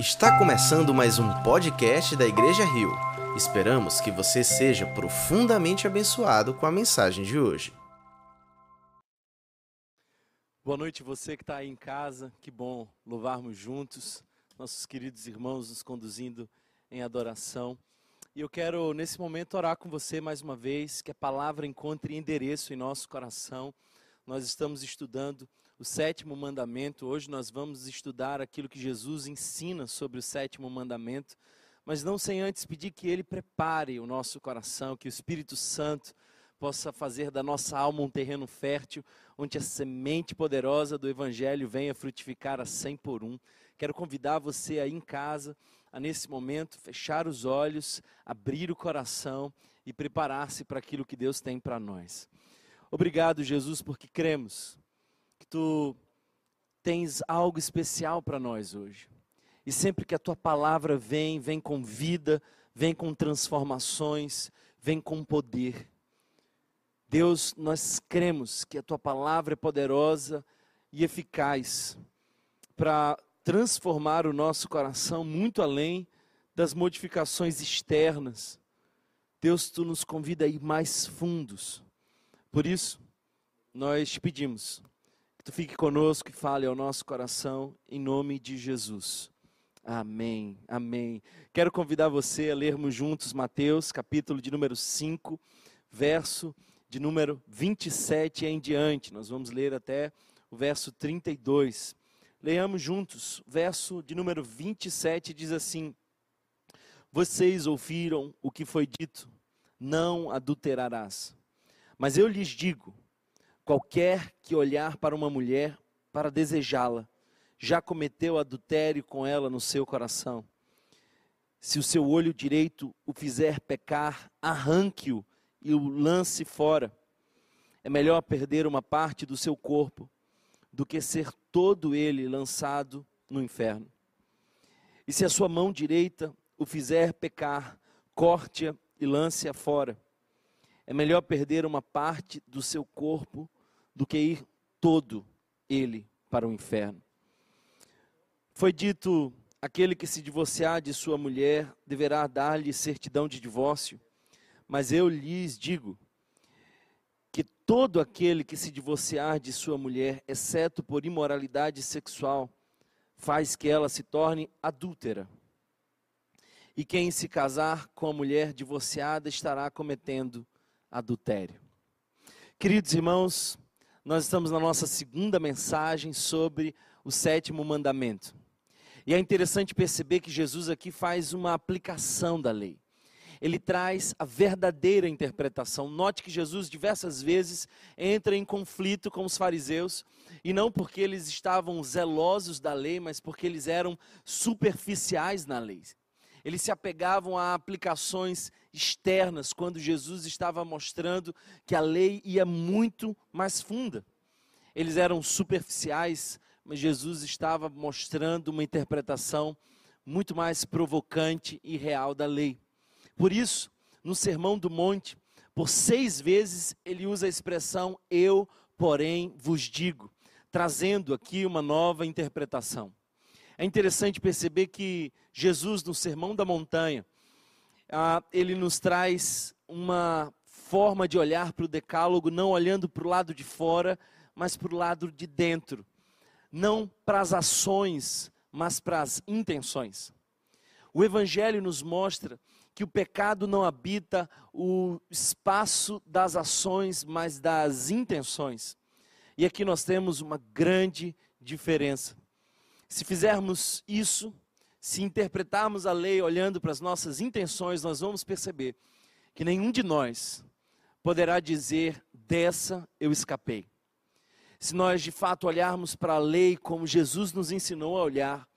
Está começando mais um podcast da Igreja Rio. Esperamos que você seja profundamente abençoado com a mensagem de hoje. Boa noite, você que está aí em casa. Que bom louvarmos juntos, nossos queridos irmãos nos conduzindo em adoração. E eu quero, nesse momento, orar com você mais uma vez, que a palavra encontre endereço em nosso coração. Nós estamos estudando o sétimo mandamento. Hoje nós vamos estudar aquilo que Jesus ensina sobre o sétimo mandamento, mas não sem antes pedir que Ele prepare o nosso coração, que o Espírito Santo possa fazer da nossa alma um terreno fértil, onde a semente poderosa do Evangelho venha frutificar a cem por um. Quero convidar você aí em casa a nesse momento fechar os olhos, abrir o coração e preparar-se para aquilo que Deus tem para nós. Obrigado, Jesus, porque cremos que tu tens algo especial para nós hoje. E sempre que a tua palavra vem, vem com vida, vem com transformações, vem com poder. Deus, nós cremos que a tua palavra é poderosa e eficaz para transformar o nosso coração muito além das modificações externas. Deus, tu nos convida a ir mais fundos. Por isso, nós te pedimos que tu fique conosco e fale ao nosso coração, em nome de Jesus. Amém, amém. Quero convidar você a lermos juntos Mateus, capítulo de número 5, verso de número 27 em diante. Nós vamos ler até o verso 32. Leiamos juntos. Verso de número 27 diz assim: Vocês ouviram o que foi dito: Não adulterarás. Mas eu lhes digo: Qualquer que olhar para uma mulher para desejá-la, já cometeu adultério com ela no seu coração. Se o seu olho direito o fizer pecar, arranque-o e o lance fora. É melhor perder uma parte do seu corpo do que ser todo ele lançado no inferno. E se a sua mão direita o fizer pecar, corte-a e lance-a fora. É melhor perder uma parte do seu corpo do que ir todo ele para o inferno. Foi dito: aquele que se divorciar de sua mulher deverá dar-lhe certidão de divórcio. Mas eu lhes digo que todo aquele que se divorciar de sua mulher, exceto por imoralidade sexual, faz que ela se torne adúltera. E quem se casar com a mulher divorciada estará cometendo adultério. Queridos irmãos, nós estamos na nossa segunda mensagem sobre o sétimo mandamento. E é interessante perceber que Jesus aqui faz uma aplicação da lei. Ele traz a verdadeira interpretação. Note que Jesus diversas vezes entra em conflito com os fariseus, e não porque eles estavam zelosos da lei, mas porque eles eram superficiais na lei. Eles se apegavam a aplicações externas, quando Jesus estava mostrando que a lei ia muito mais funda. Eles eram superficiais, mas Jesus estava mostrando uma interpretação muito mais provocante e real da lei. Por isso, no Sermão do Monte, por seis vezes ele usa a expressão eu, porém, vos digo, trazendo aqui uma nova interpretação. É interessante perceber que Jesus, no Sermão da Montanha, ah, ele nos traz uma forma de olhar para o decálogo, não olhando para o lado de fora, mas para o lado de dentro. Não para as ações, mas para as intenções. O Evangelho nos mostra que o pecado não habita o espaço das ações, mas das intenções. E aqui nós temos uma grande diferença. Se fizermos isso, se interpretarmos a lei olhando para as nossas intenções, nós vamos perceber que nenhum de nós poderá dizer: dessa eu escapei. Se nós de fato olharmos para a lei como Jesus nos ensinou a olhar,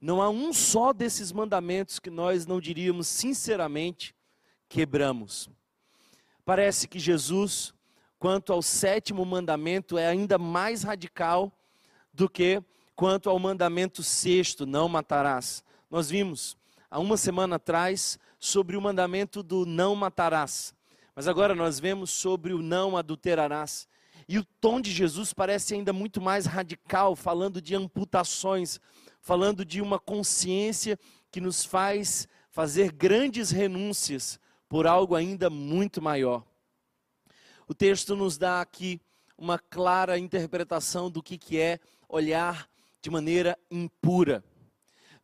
não há um só desses mandamentos que nós não diríamos sinceramente quebramos. Parece que Jesus, quanto ao sétimo mandamento, é ainda mais radical do que quanto ao mandamento sexto: não matarás. Nós vimos há uma semana atrás sobre o mandamento do não matarás. Mas agora nós vemos sobre o não adulterarás. E o tom de Jesus parece ainda muito mais radical, falando de amputações, falando de uma consciência que nos faz fazer grandes renúncias por algo ainda muito maior. O texto nos dá aqui uma clara interpretação do que, que é olhar de maneira impura.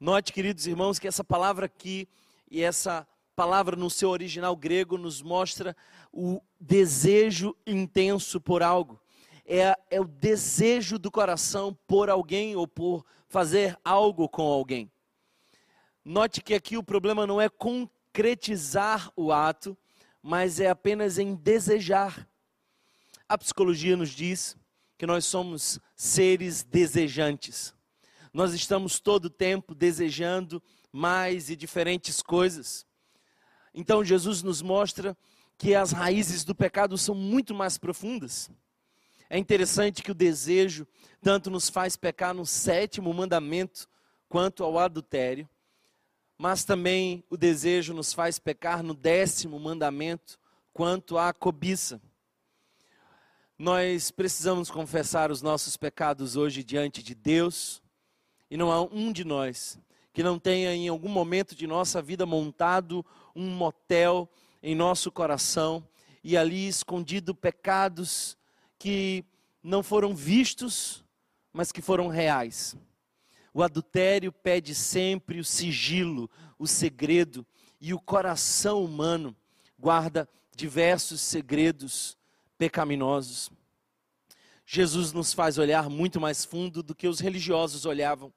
Note, queridos irmãos, que essa palavra aqui e essa palavra no seu original grego nos mostra o desejo intenso por algo. É, é o desejo do coração por alguém ou por fazer algo com alguém. Note que aqui o problema não é concretizar o ato, mas é apenas em desejar. A psicologia nos diz que nós somos seres desejantes. Nós estamos todo o tempo desejando mais e diferentes coisas. Então Jesus nos mostra que as raízes do pecado são muito mais profundas. É interessante que o desejo tanto nos faz pecar no sétimo mandamento quanto ao adultério, mas também o desejo nos faz pecar no décimo mandamento quanto à cobiça. Nós precisamos confessar os nossos pecados hoje diante de Deus, e não há um de nós que não tenha em algum momento de nossa vida montado um motel em nosso coração e ali escondido pecados que não foram vistos, mas que foram reais. O adultério pede sempre o sigilo, o segredo, e o coração humano guarda diversos segredos pecaminosos. Jesus nos faz olhar muito mais fundo do que os religiosos olhavam.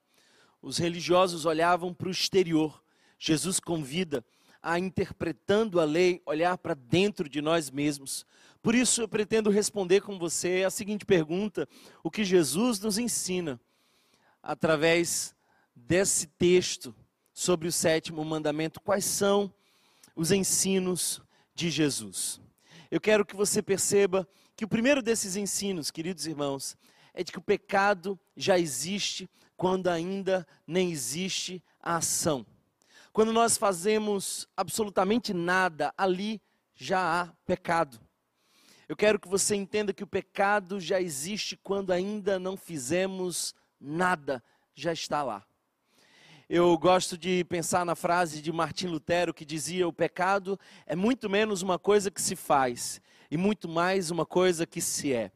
Os religiosos olhavam para o exterior. Jesus convida a, interpretando a lei, olhar para dentro de nós mesmos. Por isso, eu pretendo responder com você a seguinte pergunta: o que Jesus nos ensina através desse texto sobre o sétimo mandamento? Quais são os ensinos de Jesus? Eu quero que você perceba que o primeiro desses ensinos, queridos irmãos, é de que o pecado já existe quando ainda nem existe a ação. Quando nós fazemos absolutamente nada, ali já há pecado. Eu quero que você entenda que o pecado já existe quando ainda não fizemos nada, já está lá. Eu gosto de pensar na frase de Martim Lutero que dizia: o pecado é muito menos uma coisa que se faz e muito mais uma coisa que se é.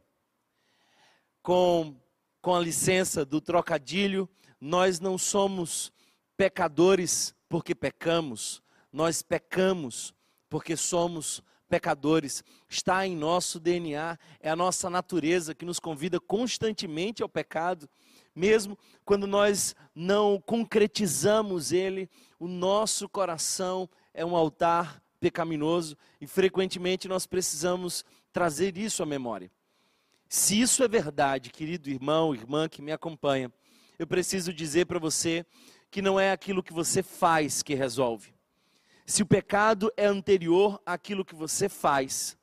Com, com a licença do trocadilho, nós não somos pecadores porque pecamos, nós pecamos porque somos pecadores. Está em nosso DNA, é a nossa natureza que nos convida constantemente ao pecado, mesmo quando nós não concretizamos ele, o nosso coração é um altar pecaminoso e frequentemente nós precisamos trazer isso à memória. Se isso é verdade, querido irmão, irmã que me acompanha, eu preciso dizer para você que não é aquilo que você faz que resolve. Se o pecado é anterior àquilo que você faz,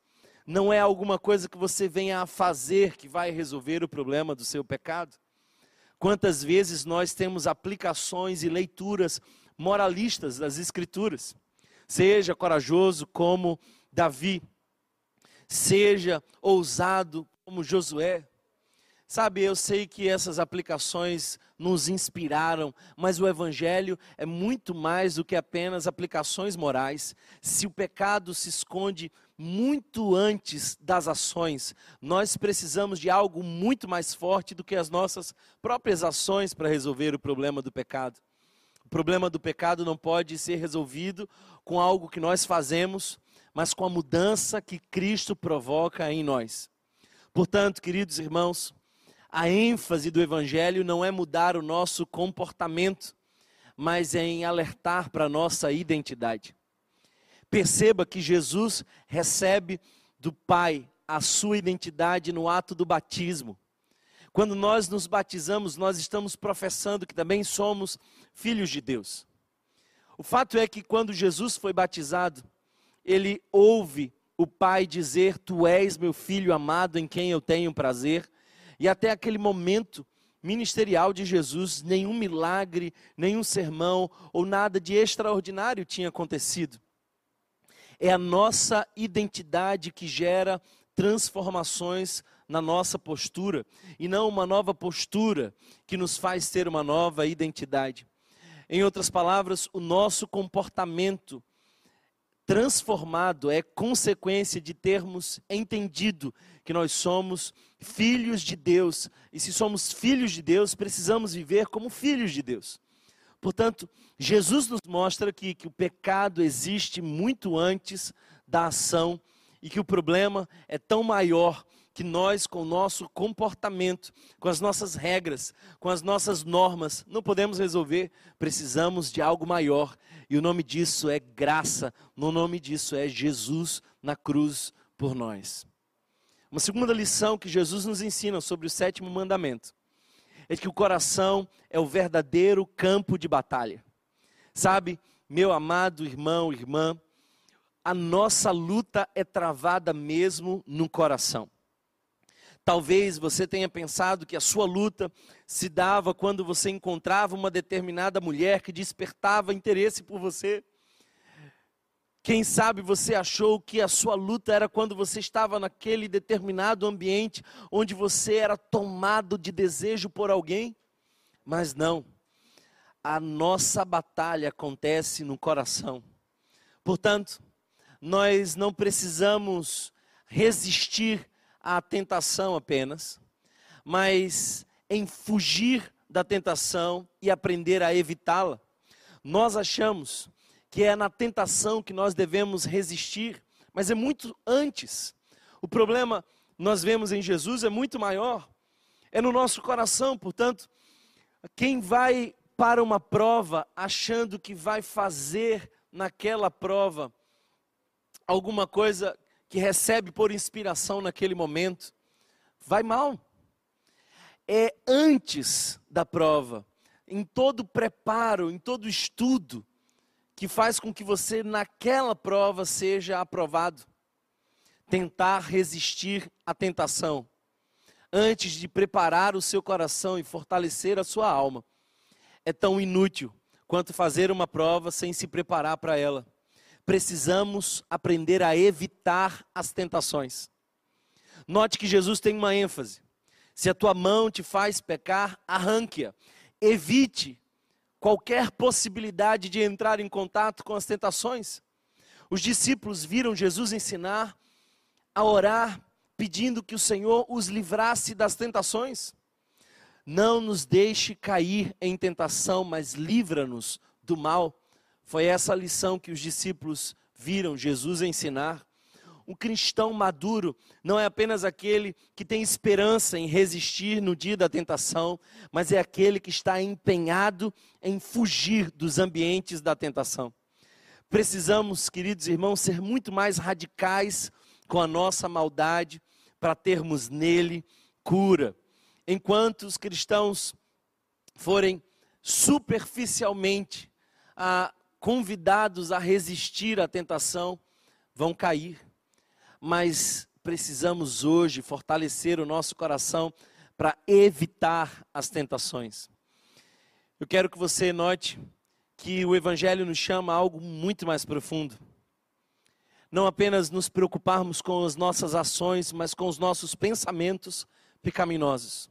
não é alguma coisa que você venha a fazer que vai resolver o problema do seu pecado. Quantas vezes nós temos aplicações e leituras moralistas das Escrituras? Seja corajoso como Davi, seja ousado como Josué, Sabe, eu sei que essas aplicações nos inspiraram, mas o Evangelho é muito mais do que apenas aplicações morais. Se o pecado se esconde muito antes das ações, nós precisamos de algo muito mais forte do que as nossas próprias ações para resolver o problema do pecado. O problema do pecado não pode ser resolvido com algo que nós fazemos, mas com a mudança que Cristo provoca em nós. Portanto, queridos irmãos, a ênfase do Evangelho não é mudar o nosso comportamento, mas é em alertar para a nossa identidade. Perceba que Jesus recebe do Pai a sua identidade no ato do batismo. Quando nós nos batizamos, nós estamos professando que também somos filhos de Deus. O fato é que quando Jesus foi batizado, ele ouve o Pai dizer: Tu és meu filho amado em quem eu tenho prazer. E até aquele momento ministerial de Jesus, nenhum milagre, nenhum sermão ou nada de extraordinário tinha acontecido. É a nossa identidade que gera transformações na nossa postura e não uma nova postura que nos faz ter uma nova identidade. Em outras palavras, o nosso comportamento transformado é consequência de termos entendido que nós somos filhos de Deus. E se somos filhos de Deus, precisamos viver como filhos de Deus. Portanto, Jesus nos mostra aqui que o pecado existe muito antes da ação e que o problema é tão maior que nós, com o nosso comportamento, com as nossas regras, com as nossas normas, não podemos resolver. Precisamos de algo maior. E o nome disso é graça. O nome disso é Jesus na cruz por nós. Uma segunda lição que Jesus nos ensina sobre o sétimo mandamento é que o coração é o verdadeiro campo de batalha. Sabe, meu amado irmão, irmã, a nossa luta é travada mesmo no coração. Talvez você tenha pensado que a sua luta se dava quando você encontrava uma determinada mulher que despertava interesse por você. Quem sabe você achou que a sua luta era quando você estava naquele determinado ambiente onde você era tomado de desejo por alguém? Mas não. A nossa batalha acontece no coração. Portanto, nós não precisamos resistir à tentação apenas, mas em fugir da tentação e aprender a evitá-la. Nós achamos que é na tentação que nós devemos resistir, mas é muito antes. O problema nós vemos em Jesus é muito maior, é no nosso coração, portanto, quem vai para uma prova achando que vai fazer naquela prova alguma coisa que recebe por inspiração naquele momento, vai mal. É antes da prova, em todo preparo, em todo estudo, que faz com que você naquela prova seja aprovado. Tentar resistir à tentação antes de preparar o seu coração e fortalecer a sua alma é tão inútil quanto fazer uma prova sem se preparar para ela. Precisamos aprender a evitar as tentações. Note que Jesus tem uma ênfase. Se a tua mão te faz pecar, arranque-a. Evite qualquer possibilidade de entrar em contato com as tentações. Os discípulos viram Jesus ensinar a orar, pedindo que o Senhor os livrasse das tentações. Não nos deixe cair em tentação, mas livra-nos do mal. Foi essa lição que os discípulos viram Jesus ensinar. Um cristão maduro não é apenas aquele que tem esperança em resistir no dia da tentação, mas é aquele que está empenhado em fugir dos ambientes da tentação. Precisamos, queridos irmãos, ser muito mais radicais com a nossa maldade para termos nele cura. Enquanto os cristãos forem superficialmente ah, convidados a resistir à tentação, vão cair mas precisamos hoje fortalecer o nosso coração para evitar as tentações. Eu quero que você note que o Evangelho nos chama a algo muito mais profundo. Não apenas nos preocuparmos com as nossas ações, mas com os nossos pensamentos pecaminosos.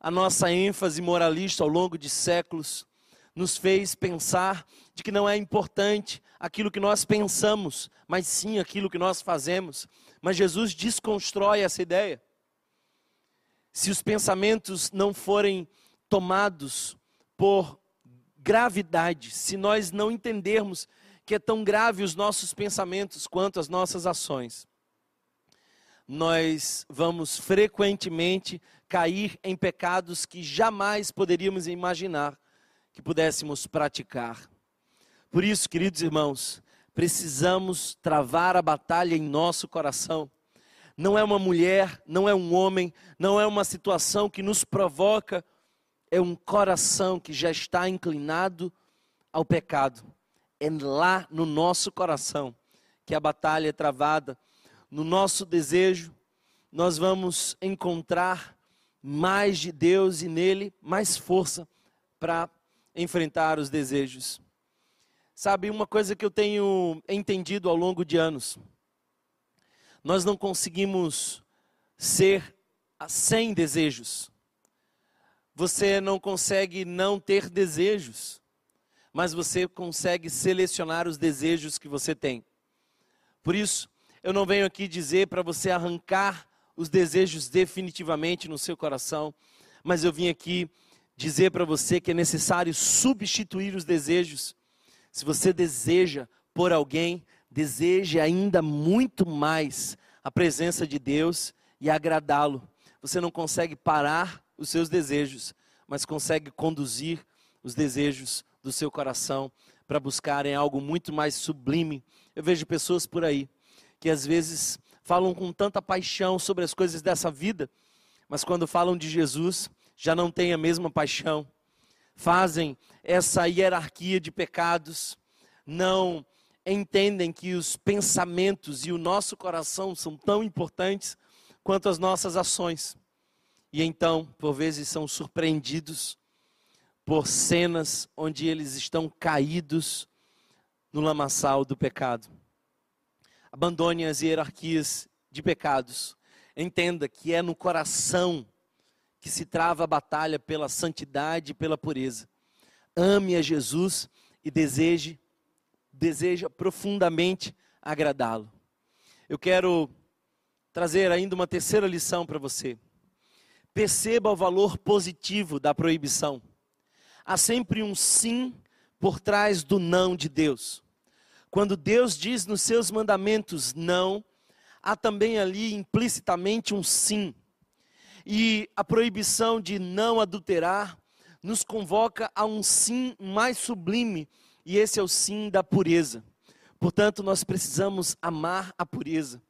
A nossa ênfase moralista ao longo de séculos nos fez pensar de que não é importante aquilo que nós pensamos, mas sim aquilo que nós fazemos. Mas Jesus desconstrói essa ideia. Se os pensamentos não forem tomados por gravidade, se nós não entendermos que é tão grave os nossos pensamentos quanto as nossas ações, nós vamos frequentemente cair em pecados que jamais poderíamos imaginar que pudéssemos praticar. Por isso, queridos irmãos, precisamos travar a batalha em nosso coração. Não é uma mulher, não é um homem, não é uma situação que nos provoca, é um coração que já está inclinado ao pecado. É lá no nosso coração que a batalha é travada. No nosso desejo, nós vamos encontrar mais de Deus e nele mais força para enfrentar os desejos. Sabe, uma coisa que eu tenho entendido ao longo de anos, nós não conseguimos ser sem desejos. Você não consegue não ter desejos, mas você consegue selecionar os desejos que você tem. Por isso, eu não venho aqui dizer para você arrancar os desejos definitivamente no seu coração, mas eu vim aqui dizer para você que é necessário substituir os desejos. Se você deseja por alguém, deseje ainda muito mais a presença de Deus e agradá-lo. Você não consegue parar os seus desejos, mas consegue conduzir os desejos do seu coração para buscarem algo muito mais sublime. Eu vejo pessoas por aí que às vezes falam com tanta paixão sobre as coisas dessa vida, mas quando falam de Jesus, já não têm a mesma paixão. Fazem essa hierarquia de pecados, não entendem que os pensamentos e o nosso coração são tão importantes quanto as nossas ações. E então, por vezes, são surpreendidos por cenas onde eles estão caídos no lamaçal do pecado. Abandone as hierarquias de pecados. Entenda que é no coração que se trava a batalha pela santidade e pela pureza. Ame a Jesus e deseje deseja profundamente agradá-lo. Eu quero trazer ainda uma terceira lição para você. Perceba o valor positivo da proibição. Há sempre um sim por trás do não de Deus. Quando Deus diz nos seus mandamentos não, há também ali implicitamente um sim. E a proibição de não adulterar nos convoca a um sim mais sublime e esse é o sim da pureza. Portanto, nós precisamos amar a pureza.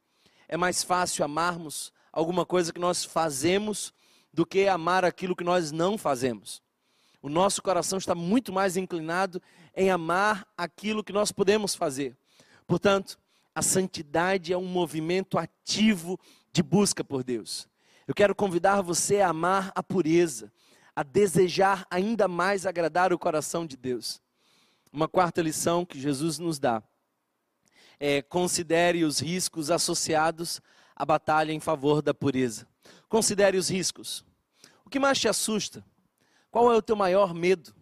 É mais fácil amarmos alguma coisa que nós fazemos do que amar aquilo que nós não fazemos. O nosso coração está muito mais inclinado em amar aquilo que nós podemos fazer. Portanto, a santidade é um movimento ativo de busca por Deus. Eu quero convidar você a amar a pureza, a desejar ainda mais agradar o coração de Deus. Uma quarta lição que Jesus nos dá é considere os riscos associados à batalha em favor da pureza. Considere os riscos. O que mais te assusta? Qual é o teu maior medo?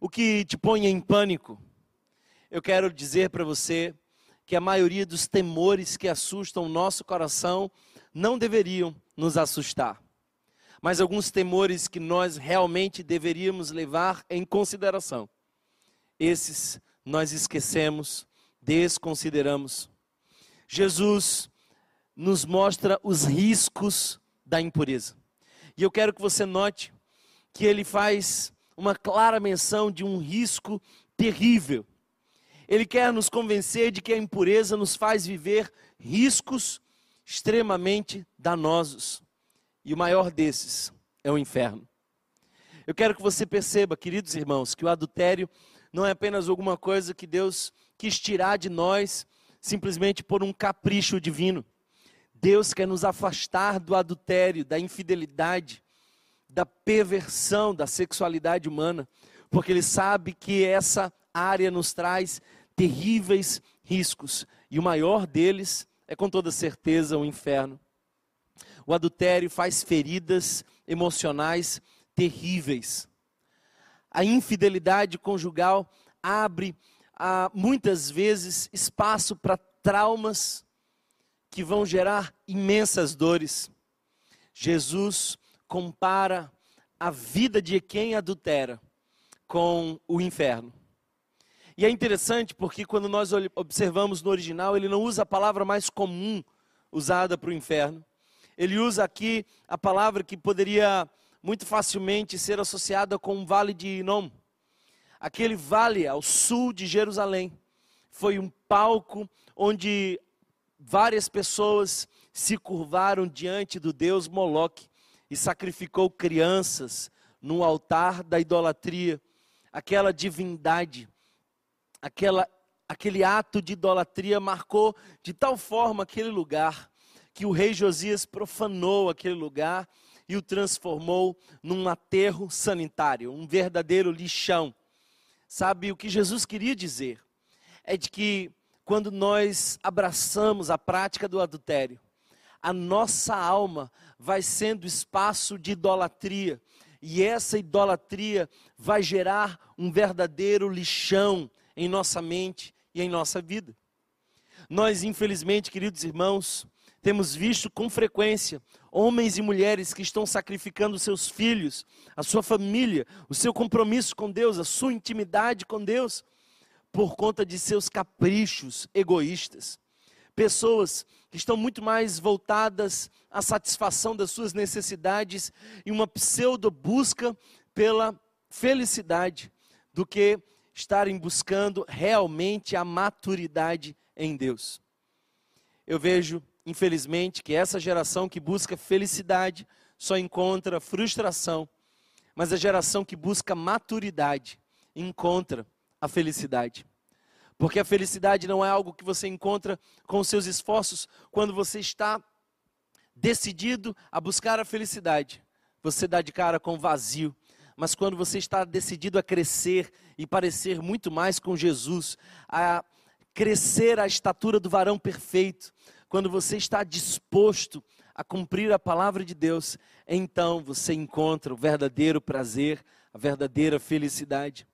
O que te põe em pânico? Eu quero dizer para você que a maioria dos temores que assustam o nosso coração não deveriam nos assustar. Mas alguns temores que nós realmente deveríamos levar em consideração esses nós esquecemos, desconsideramos. Jesus nos mostra os riscos da impureza. E eu quero que você note que ele faz uma clara menção de um risco terrível. Ele quer nos convencer de que a impureza nos faz viver riscos extremamente danosos. E o maior desses é o inferno. Eu quero que você perceba, queridos irmãos, que o adultério não é apenas alguma coisa que Deus quis tirar de nós simplesmente por um capricho divino. Deus quer nos afastar do adultério, da infidelidade, da perversão da sexualidade humana, porque Ele sabe que essa área nos traz terríveis riscos, e o maior deles é com toda certeza o inferno. O adultério faz feridas emocionais terríveis. A infidelidade conjugal abre ah, muitas vezes espaço para traumas que vão gerar imensas dores. Jesus compara a vida de quem adultera com o inferno. E é interessante porque quando nós observamos no original, ele não usa a palavra mais comum usada para o inferno. Ele usa aqui a palavra que poderia muito facilmente ser associada com o vale de Inom. Aquele vale ao sul de Jerusalém foi um palco onde várias pessoas se curvaram diante do deus Moloque e sacrificou crianças no altar da idolatria. Aquela divindade, aquela, aquele ato de idolatria marcou de tal forma aquele lugar que o rei Josias profanou aquele lugar e o transformou num aterro sanitário, um verdadeiro lixão. Sabe o que Jesus queria dizer? É de que quando nós abraçamos a prática do adultério, a nossa alma vai sendo espaço de idolatria. E essa idolatria vai gerar um verdadeiro lixão em nossa mente e em nossa vida. Nós, infelizmente, queridos irmãos, temos visto com frequência homens e mulheres que estão sacrificando seus filhos, a sua família, o seu compromisso com Deus, a sua intimidade com Deus, por conta de seus caprichos egoístas. Pessoas que estão muito mais voltadas à satisfação das suas necessidades e uma pseudo busca pela felicidade do que estarem buscando realmente a maturidade em Deus. Eu vejo, infelizmente, que essa geração que busca felicidade só encontra frustração, mas a geração que busca maturidade encontra a felicidade. Porque a felicidade não é algo que você encontra com seus esforços quando você está decidido a buscar a felicidade. Você dá de cara com vazio. Mas quando você está decidido a crescer e parecer muito mais com Jesus, a crescer à estatura do varão perfeito, quando você está disposto a cumprir a palavra de Deus, então você encontra o verdadeiro prazer, a verdadeira felicidade.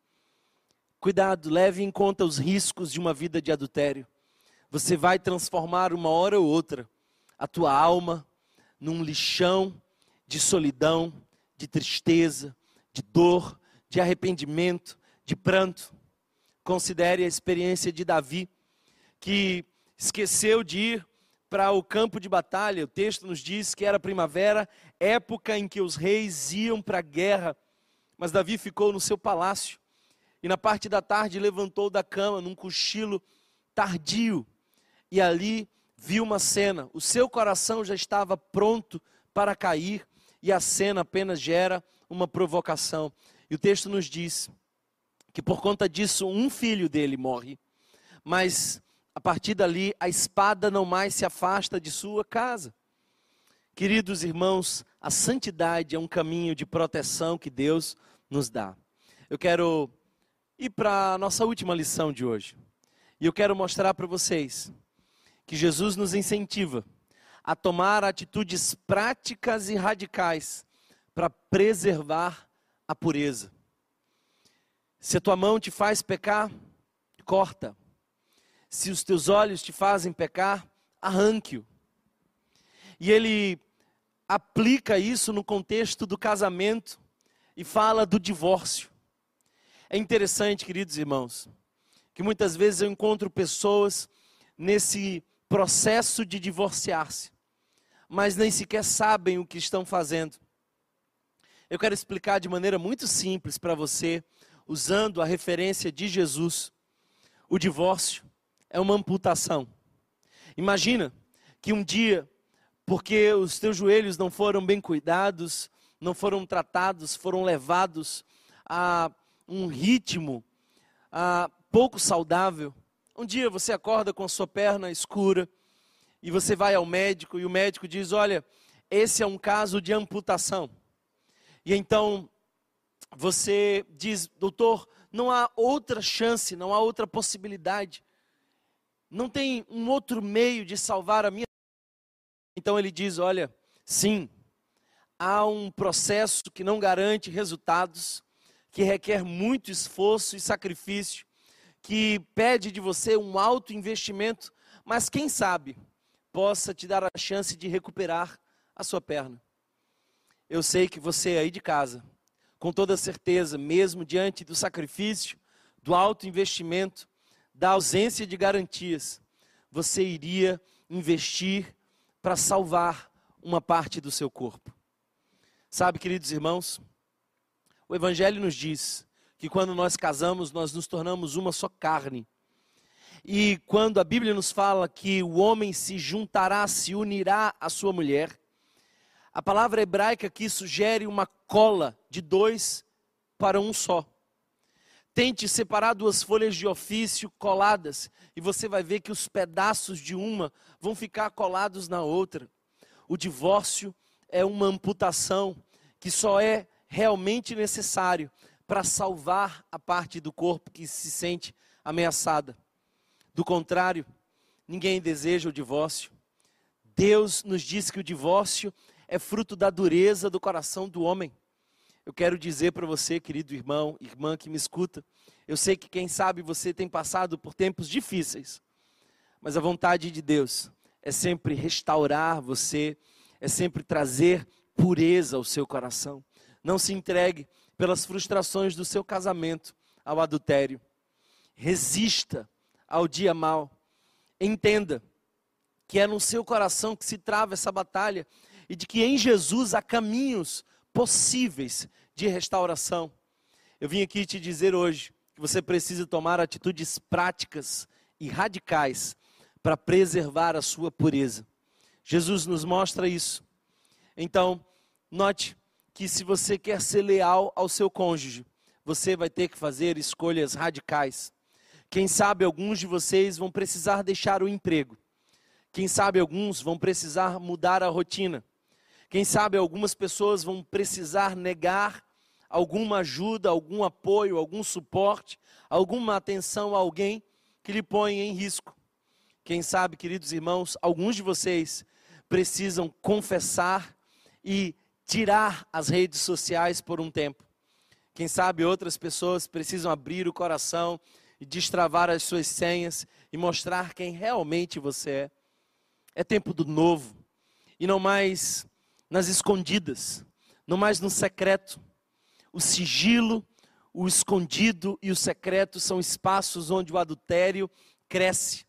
Cuidado, leve em conta os riscos de uma vida de adultério. Você vai transformar uma hora ou outra a tua alma num lixão de solidão, de tristeza, de dor, de arrependimento, de pranto. Considere a experiência de Davi, que esqueceu de ir para o campo de batalha. O texto nos diz que era primavera, época em que os reis iam para a guerra, mas Davi ficou no seu palácio e na parte da tarde levantou da cama num cochilo tardio e ali viu uma cena. O seu coração já estava pronto para cair e a cena apenas gera uma provocação. E o texto nos diz que por conta disso um filho dele morre, mas a partir dali a espada não mais se afasta de sua casa. Queridos irmãos, a santidade é um caminho de proteção que Deus nos dá. Eu quero e para a nossa última lição de hoje. E eu quero mostrar para vocês que Jesus nos incentiva a tomar atitudes práticas e radicais para preservar a pureza. Se a tua mão te faz pecar, corta. Se os teus olhos te fazem pecar, arranque-o. E ele aplica isso no contexto do casamento e fala do divórcio. É interessante, queridos irmãos, que muitas vezes eu encontro pessoas nesse processo de divorciar-se, mas nem sequer sabem o que estão fazendo. Eu quero explicar de maneira muito simples para você, usando a referência de Jesus. O divórcio é uma amputação. Imagina que um dia, porque os teus joelhos não foram bem cuidados, não foram tratados, foram levados a um ritmo ah, pouco saudável. Um dia você acorda com a sua perna escura e você vai ao médico e o médico diz: Olha, esse é um caso de amputação. E então você diz, doutor, não há outra chance, não há outra possibilidade. Não tem um outro meio de salvar a minha. Então ele diz: olha, sim, há um processo que não garante resultados, que requer muito esforço e sacrifício, que pede de você um alto investimento, mas quem sabe possa te dar a chance de recuperar a sua perna. Eu sei que você aí de casa, com toda certeza, mesmo diante do sacrifício, do alto investimento, da ausência de garantias, você iria investir para salvar uma parte do seu corpo. Sabe, queridos irmãos, o Evangelho nos diz que quando nós casamos, nós nos tornamos uma só carne. E quando a Bíblia nos fala que o homem se juntará, se unirá à sua mulher, a palavra hebraica aqui sugere uma cola de dois para um só. Tente separar duas folhas de ofício coladas e você vai ver que os pedaços de uma vão ficar colados na outra. O divórcio é uma amputação que só é realmente necessário para salvar a parte do corpo que se sente ameaçada. Do contrário, ninguém deseja o divórcio. Deus nos diz que o divórcio é fruto da dureza do coração do homem. Eu quero dizer para você, querido irmão, irmã que me escuta, eu sei que quem sabe você tem passado por tempos difíceis, mas a vontade de Deus é sempre restaurar você, é sempre trazer pureza ao seu coração. Não se entregue pelas frustrações do seu casamento ao adultério. Resista ao dia mal. Entenda que é no seu coração que se trava essa batalha e de que em Jesus há caminhos possíveis de restauração. Eu vim aqui te dizer hoje que você precisa tomar atitudes práticas e radicais para preservar a sua pureza. Jesus nos mostra isso. Então, note que se você quer ser leal ao seu cônjuge, você vai ter que fazer escolhas radicais. Quem sabe alguns de vocês vão precisar deixar o emprego. Quem sabe alguns vão precisar mudar a rotina. Quem sabe algumas pessoas vão precisar negar alguma ajuda, algum apoio, algum suporte, alguma atenção a alguém que lhe põe em risco. Quem sabe, queridos irmãos, alguns de vocês precisam confessar e tirar as redes sociais por um tempo. Quem sabe outras pessoas precisam abrir o coração e destravar as suas senhas e mostrar quem realmente você é. É tempo do novo e não mais nas escondidas, não mais no secreto. O sigilo, o escondido e o secreto são espaços onde o adultério cresce.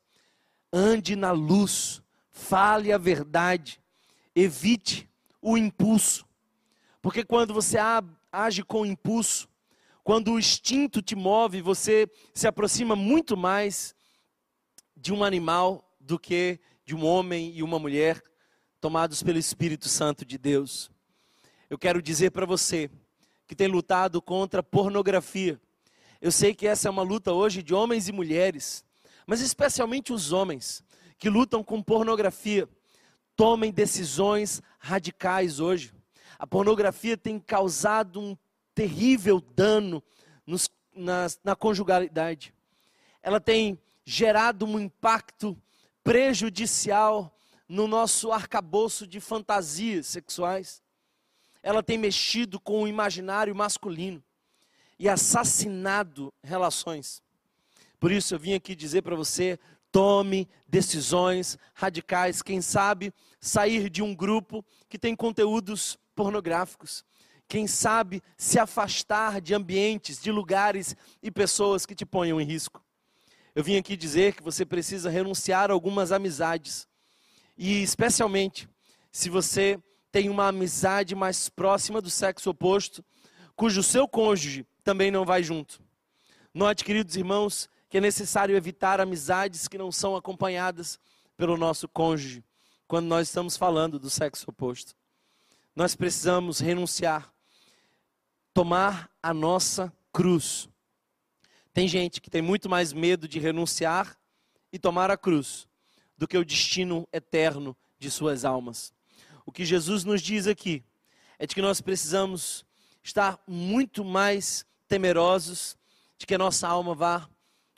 Ande na luz, fale a verdade, evite o impulso. Porque quando você age com impulso, quando o instinto te move, você se aproxima muito mais de um animal do que de um homem e uma mulher tomados pelo Espírito Santo de Deus. Eu quero dizer para você que tem lutado contra pornografia. Eu sei que essa é uma luta hoje de homens e mulheres, mas especialmente os homens que lutam com pornografia. Tomem decisões radicais hoje. A pornografia tem causado um terrível dano nos, na conjugalidade. Ela tem gerado um impacto prejudicial no nosso arcabouço de fantasias sexuais. Ela tem mexido com o imaginário masculino e assassinado relações. Por isso eu vim aqui dizer para você: tome decisões radicais. Quem sabe sair de um grupo que tem conteúdos pornográficos. Quem sabe se afastar de ambientes, de lugares e pessoas que te ponham em risco. Eu vim aqui dizer que você precisa renunciar a algumas amizades. E especialmente se você tem uma amizade mais próxima do sexo oposto, cujo seu cônjuge também não vai junto. Note, queridos irmãos, que é necessário evitar amizades que não são acompanhadas pelo nosso cônjuge, quando nós estamos falando do sexo oposto nós precisamos renunciar, tomar a nossa cruz. Tem gente que tem muito mais medo de renunciar e tomar a cruz do que o destino eterno de suas almas. O que Jesus nos diz aqui é de que nós precisamos estar muito mais temerosos de que a nossa alma vá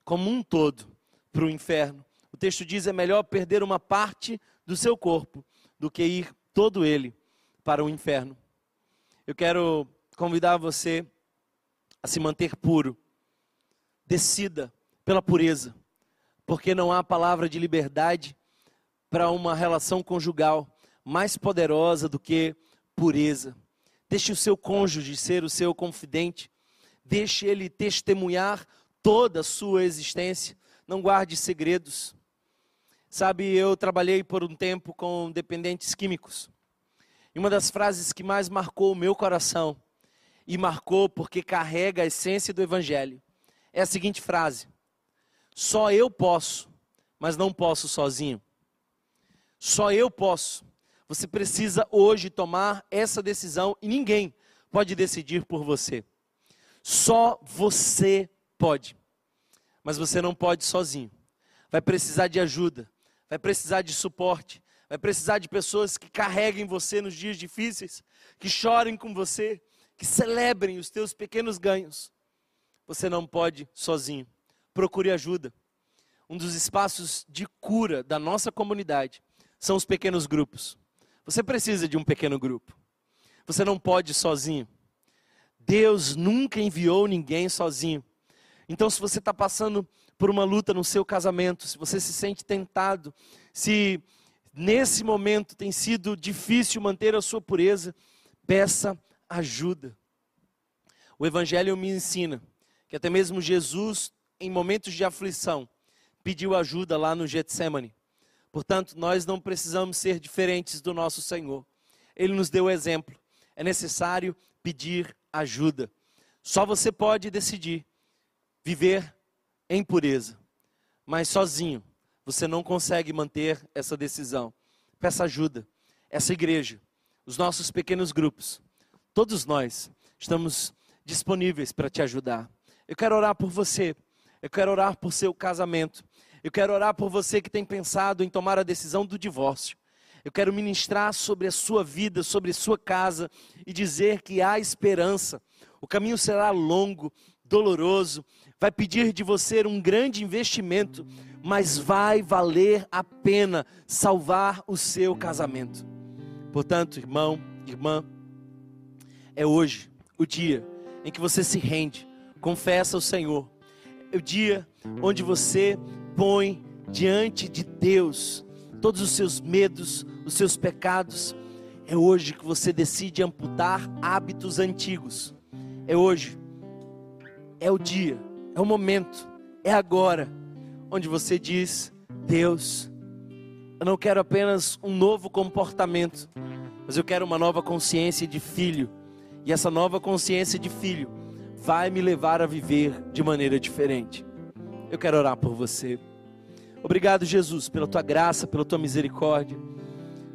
como um todo para o inferno. O texto diz: é melhor perder uma parte do seu corpo do que ir todo ele para o inferno. Eu quero convidar você a se manter puro. Decida pela pureza, porque não há palavra de liberdade para uma relação conjugal mais poderosa do que pureza. Deixe o seu cônjuge ser o seu confidente, deixe ele testemunhar toda a sua existência, não guarde segredos. Sabe, eu trabalhei por um tempo com dependentes químicos. E uma das frases que mais marcou o meu coração, e marcou porque carrega a essência do Evangelho, é a seguinte frase: Só eu posso, mas não posso sozinho. Só eu posso. Você precisa hoje tomar essa decisão e ninguém pode decidir por você. Só você pode. Mas você não pode sozinho. Vai precisar de ajuda, vai precisar de suporte, Vai precisar de pessoas que carreguem você nos dias difíceis, que chorem com você, que celebrem os teus pequenos ganhos. Você não pode sozinho. Procure ajuda. Um dos espaços de cura da nossa comunidade são os pequenos grupos. Você precisa de um pequeno grupo. Você não pode sozinho. Deus nunca enviou ninguém sozinho. Então, se você está passando por uma luta no seu casamento, se você se sente tentado, se nesse momento tem sido difícil manter a sua pureza, peça ajuda. O Evangelho me ensina que até mesmo Jesus, em momentos de aflição, pediu ajuda lá no Getsemane. Portanto, nós não precisamos ser diferentes do nosso Senhor. Ele nos deu exemplo. É necessário pedir ajuda. Só você pode decidir viver em pureza. Mas sozinho, você não consegue manter essa decisão. Peça ajuda. Essa igreja, os nossos pequenos grupos, todos nós estamos disponíveis para te ajudar. Eu quero orar por você. Eu quero orar por seu casamento. Eu quero orar por você que tem pensado em tomar a decisão do divórcio. Eu quero ministrar sobre a sua vida, sobre a sua casa e dizer que há esperança. O caminho será longo, doloroso, vai pedir de você um grande investimento, mas vai valer a pena salvar o seu casamento. Portanto, irmão, irmã, é hoje o dia em que você se rende, confessa ao Senhor. É o dia onde você põe diante de Deus todos os seus medos, os seus pecados. É hoje que você decide amputar hábitos antigos. É hoje. É o dia, é o momento, é agora onde você diz: Deus, eu não quero apenas um novo comportamento, mas eu quero uma nova consciência de filho. E essa nova consciência de filho vai me levar a viver de maneira diferente. Eu quero orar por você. Obrigado, Jesus, pela tua graça, pela tua misericórdia.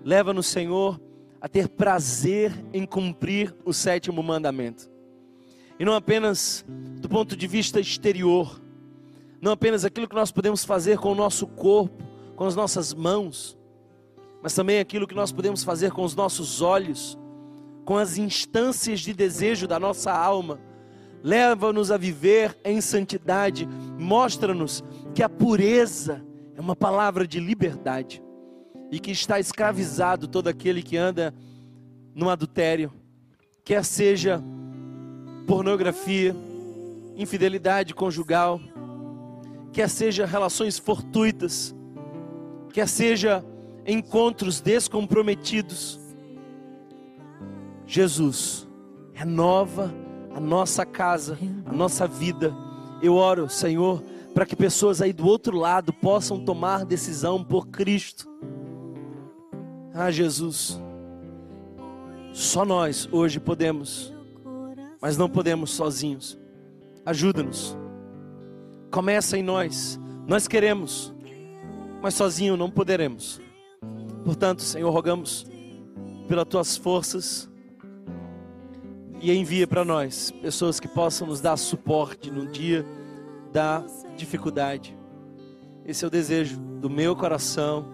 Leva-nos, Senhor, a ter prazer em cumprir o sétimo mandamento. E não apenas do ponto de vista exterior, não apenas aquilo que nós podemos fazer com o nosso corpo, com as nossas mãos, mas também aquilo que nós podemos fazer com os nossos olhos, com as instâncias de desejo da nossa alma. Leva-nos a viver em santidade, mostra-nos que a pureza é uma palavra de liberdade e que está escravizado todo aquele que anda no adultério, quer seja pornografia, infidelidade conjugal, quer seja relações fortuitas, quer seja encontros descomprometidos. Jesus renova a nossa casa, a nossa vida. Eu oro, Senhor, para que pessoas aí do outro lado possam tomar decisão por Cristo. Ah, Jesus, só nós hoje podemos, mas não podemos sozinhos. Ajuda-nos. Começa em nós. Nós queremos, mas sozinho não poderemos. Portanto, Senhor, rogamos pelas tuas forças e envia para nós pessoas que possam nos dar suporte no dia da dificuldade. Esse é o desejo do meu coração.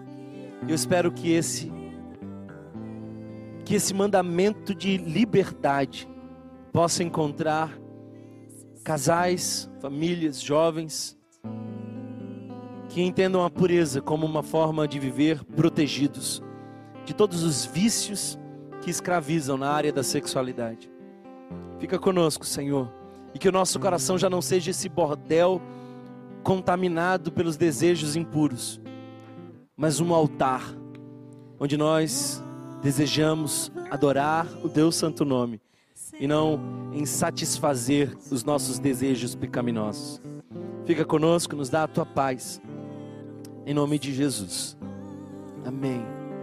Eu espero que esse que esse mandamento de liberdade possa encontrar casais, famílias, jovens que entendam a pureza como uma forma de viver protegidos de todos os vícios que escravizam na área da sexualidade. Fica conosco, Senhor e que o nosso coração já não seja esse bordel contaminado pelos desejos impuros, mas um altar onde nós desejamos adorar o Deus Santo Nome e não em satisfazer os nossos desejos pecaminosos. Fica conosco, nos dá a tua paz. Em nome de Jesus. Amém.